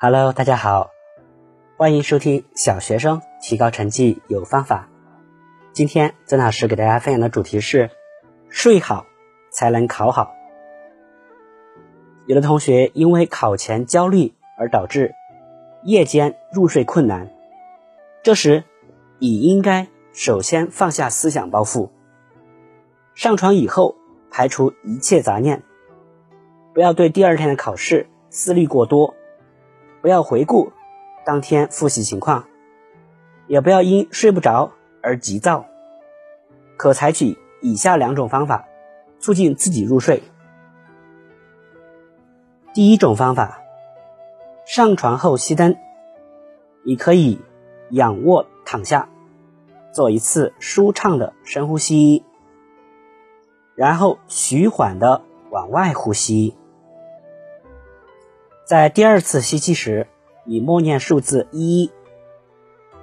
Hello，大家好，欢迎收听小学生提高成绩有方法。今天曾老师给大家分享的主题是：睡好才能考好。有的同学因为考前焦虑而导致夜间入睡困难，这时你应该首先放下思想包袱，上床以后排除一切杂念，不要对第二天的考试思虑过多。不要回顾当天复习情况，也不要因睡不着而急躁，可采取以下两种方法促进自己入睡。第一种方法，上床后熄灯，你可以仰卧躺下，做一次舒畅的深呼吸，然后徐缓的往外呼吸。在第二次吸气时，你默念数字一；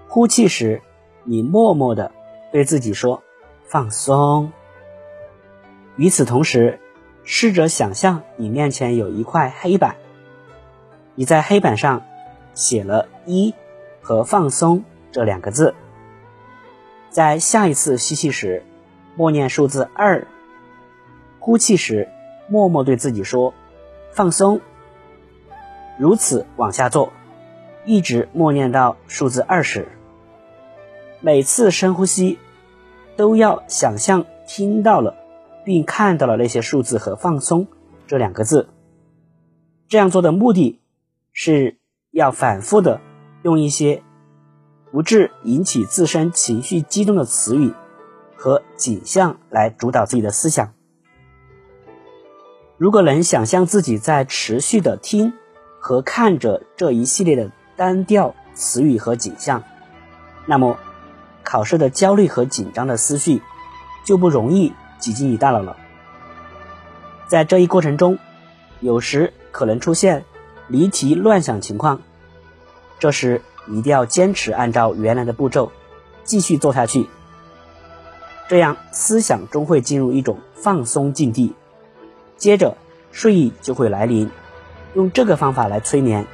呼气时，你默默的对自己说“放松”。与此同时，试着想象你面前有一块黑板，你在黑板上写了一和“放松”这两个字。在下一次吸气时，默念数字二；呼气时，默默对自己说“放松”。如此往下做，一直默念到数字二十。每次深呼吸，都要想象听到了并看到了那些数字和“放松”这两个字。这样做的目的是要反复的用一些不致引起自身情绪激动的词语和景象来主导自己的思想。如果能想象自己在持续的听。和看着这一系列的单调词语和景象，那么考试的焦虑和紧张的思绪就不容易挤进你大脑了。在这一过程中，有时可能出现离题乱想情况，这时一定要坚持按照原来的步骤继续做下去，这样思想终会进入一种放松境地，接着睡意就会来临。用这个方法来催眠，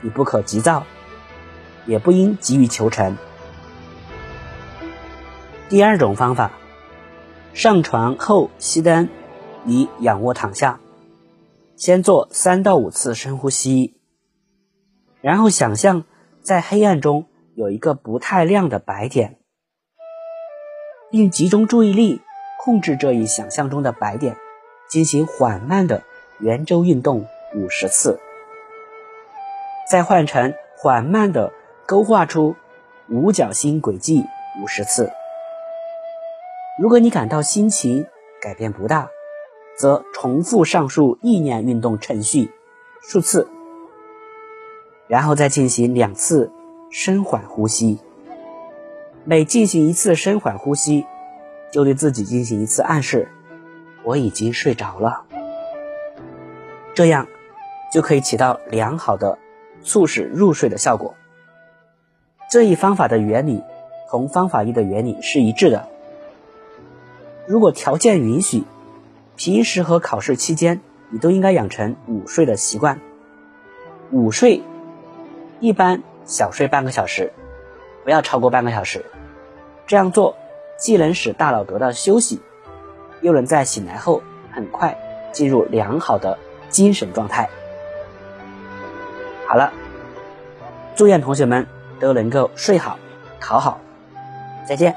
你不可急躁，也不应急于求成。第二种方法，上床后熄灯，你仰卧躺下，先做三到五次深呼吸，然后想象在黑暗中有一个不太亮的白点，并集中注意力控制这一想象中的白点，进行缓慢的圆周运动。五十次，再换成缓慢的勾画出五角星轨迹五十次。如果你感到心情改变不大，则重复上述意念运动程序数次，然后再进行两次深缓呼吸。每进行一次深缓呼吸，就对自己进行一次暗示：我已经睡着了。这样。就可以起到良好的促使入睡的效果。这一方法的原理同方法一的原理是一致的。如果条件允许，平时和考试期间，你都应该养成午睡的习惯。午睡一般小睡半个小时，不要超过半个小时。这样做既能使大脑得到休息，又能在醒来后很快进入良好的精神状态。好了，祝愿同学们都能够睡好、考好，再见。